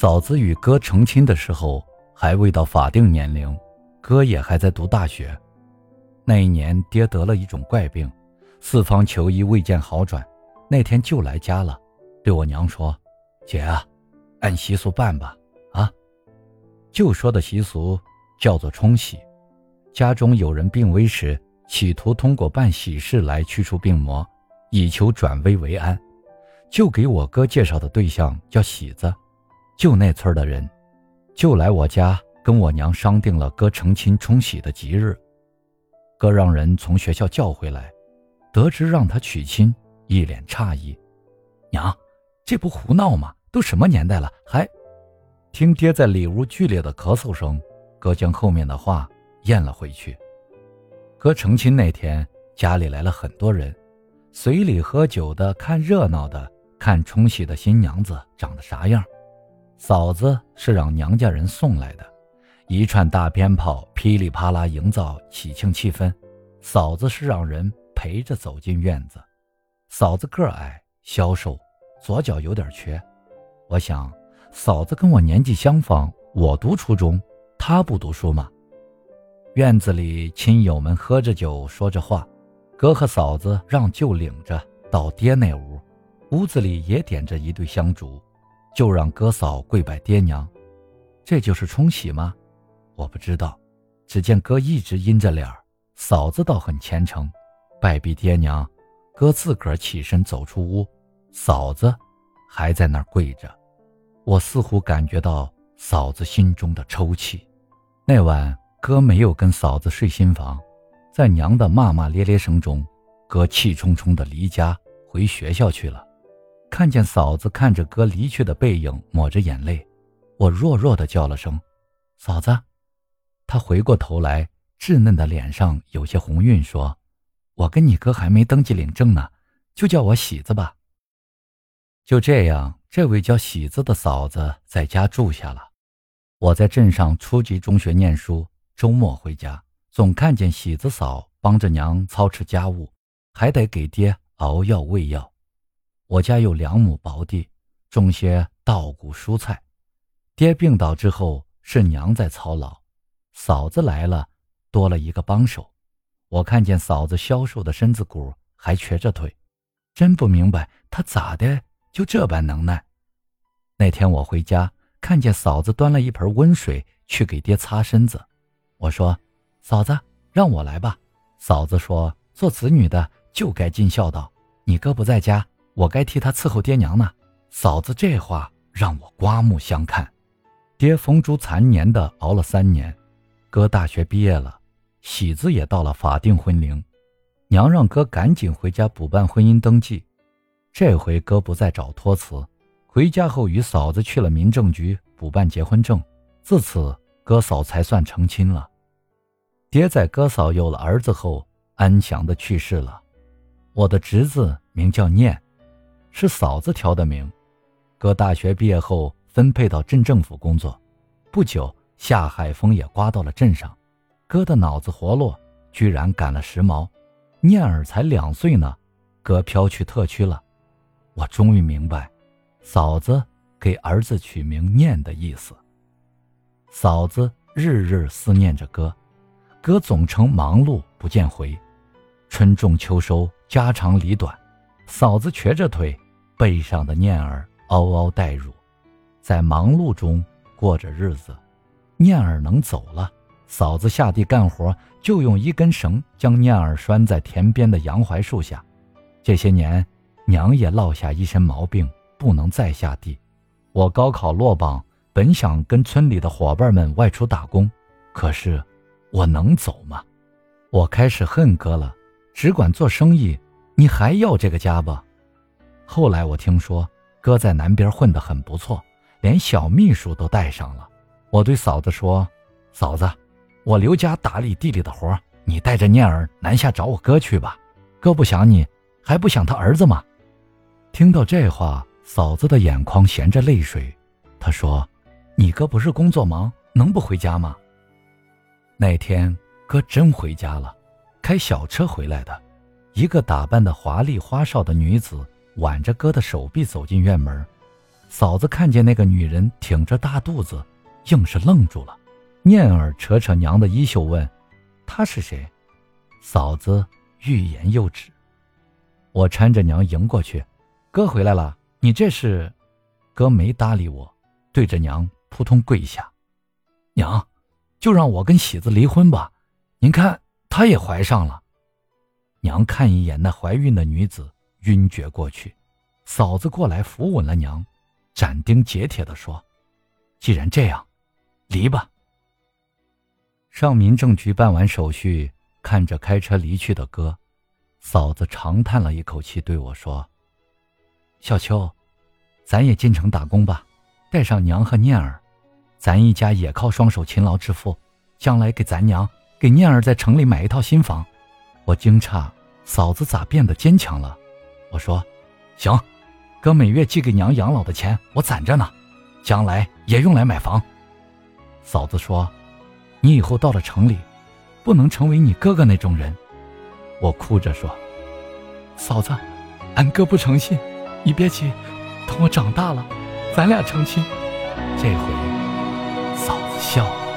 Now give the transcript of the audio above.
嫂子与哥成亲的时候还未到法定年龄，哥也还在读大学。那一年，爹得了一种怪病，四方求医未见好转，那天就来家了，对我娘说：“姐啊，按习俗办吧。”啊，就说的习俗叫做冲喜。家中有人病危时，企图通过办喜事来驱除病魔，以求转危为安。就给我哥介绍的对象叫喜子，就那村的人，就来我家跟我娘商定了哥成亲冲喜的吉日。哥让人从学校叫回来，得知让他娶亲，一脸诧异：“娘，这不胡闹吗？都什么年代了，还……”听爹在里屋剧烈的咳嗽声，哥将后面的话咽了回去。哥成亲那天，家里来了很多人，随礼喝酒的，看热闹的。看冲喜的新娘子长得啥样，嫂子是让娘家人送来的，一串大鞭炮噼里啪啦营造喜庆气氛。嫂子是让人陪着走进院子。嫂子个矮消瘦，左脚有点瘸。我想，嫂子跟我年纪相仿，我读初中，她不读书吗？院子里亲友们喝着酒说着话，哥和嫂子让舅领着到爹那屋。屋子里也点着一对香烛，就让哥嫂跪拜爹娘，这就是冲喜吗？我不知道。只见哥一直阴着脸儿，嫂子倒很虔诚，拜毕爹娘，哥自个儿起身走出屋，嫂子还在那儿跪着。我似乎感觉到嫂子心中的抽泣。那晚哥没有跟嫂子睡新房，在娘的骂骂咧咧声中，哥气冲冲地离家回学校去了。看见嫂子看着哥离去的背影，抹着眼泪，我弱弱的叫了声“嫂子”，她回过头来，稚嫩的脸上有些红晕，说：“我跟你哥还没登记领证呢，就叫我喜子吧。”就这样，这位叫喜子的嫂子在家住下了。我在镇上初级中学念书，周末回家，总看见喜子嫂帮着娘操持家务，还得给爹熬药喂药。我家有两亩薄地，种些稻谷蔬菜。爹病倒之后，是娘在操劳，嫂子来了，多了一个帮手。我看见嫂子消瘦的身子骨，还瘸着腿，真不明白她咋的就这般能耐。那天我回家，看见嫂子端了一盆温水去给爹擦身子，我说：“嫂子，让我来吧。”嫂子说：“做子女的就该尽孝道，你哥不在家。”我该替他伺候爹娘呢，嫂子这话让我刮目相看。爹风烛残年的熬了三年，哥大学毕业了，喜子也到了法定婚龄，娘让哥赶紧回家补办婚姻登记。这回哥不再找托辞，回家后与嫂子去了民政局补办结婚证。自此，哥嫂才算成亲了。爹在哥嫂有了儿子后安详的去世了。我的侄子名叫念。是嫂子挑的名，哥大学毕业后分配到镇政府工作，不久夏海风也刮到了镇上，哥的脑子活络，居然赶了时髦。念儿才两岁呢，哥飘去特区了。我终于明白，嫂子给儿子取名念的意思。嫂子日日思念着哥，哥总称忙碌不见回，春种秋收，家长里短。嫂子瘸着腿，背上的念儿嗷嗷待乳，在忙碌中过着日子。念儿能走了，嫂子下地干活就用一根绳将念儿拴在田边的杨槐树下。这些年，娘也落下一身毛病，不能再下地。我高考落榜，本想跟村里的伙伴们外出打工，可是我能走吗？我开始恨哥了，只管做生意。你还要这个家吧？后来我听说哥在南边混得很不错，连小秘书都带上了。我对嫂子说：“嫂子，我刘家打理地里的活，你带着念儿南下找我哥去吧。哥不想你，还不想他儿子吗？”听到这话，嫂子的眼眶衔着泪水。她说：“你哥不是工作忙，能不回家吗？”那天哥真回家了，开小车回来的。一个打扮的华丽花哨的女子挽着哥的手臂走进院门，嫂子看见那个女人挺着大肚子，硬是愣住了。念儿扯扯娘的衣袖问：“她是谁？”嫂子欲言又止。我搀着娘迎过去：“哥回来了，你这是？”哥没搭理我，对着娘扑通跪下：“娘，就让我跟喜子离婚吧。您看，她也怀上了。”娘看一眼那怀孕的女子，晕厥过去。嫂子过来扶稳了娘，斩钉截铁地说：“既然这样，离吧。”上民政局办完手续，看着开车离去的哥，嫂子长叹了一口气，对我说：“小秋，咱也进城打工吧，带上娘和念儿，咱一家也靠双手勤劳致富，将来给咱娘、给念儿在城里买一套新房。”我惊诧，嫂子咋变得坚强了？我说：“行，哥每月寄给娘养老的钱我攒着呢，将来也用来买房。”嫂子说：“你以后到了城里，不能成为你哥哥那种人。”我哭着说：“嫂子，俺哥不诚信，你别急，等我长大了，咱俩成亲。”这回，嫂子笑了。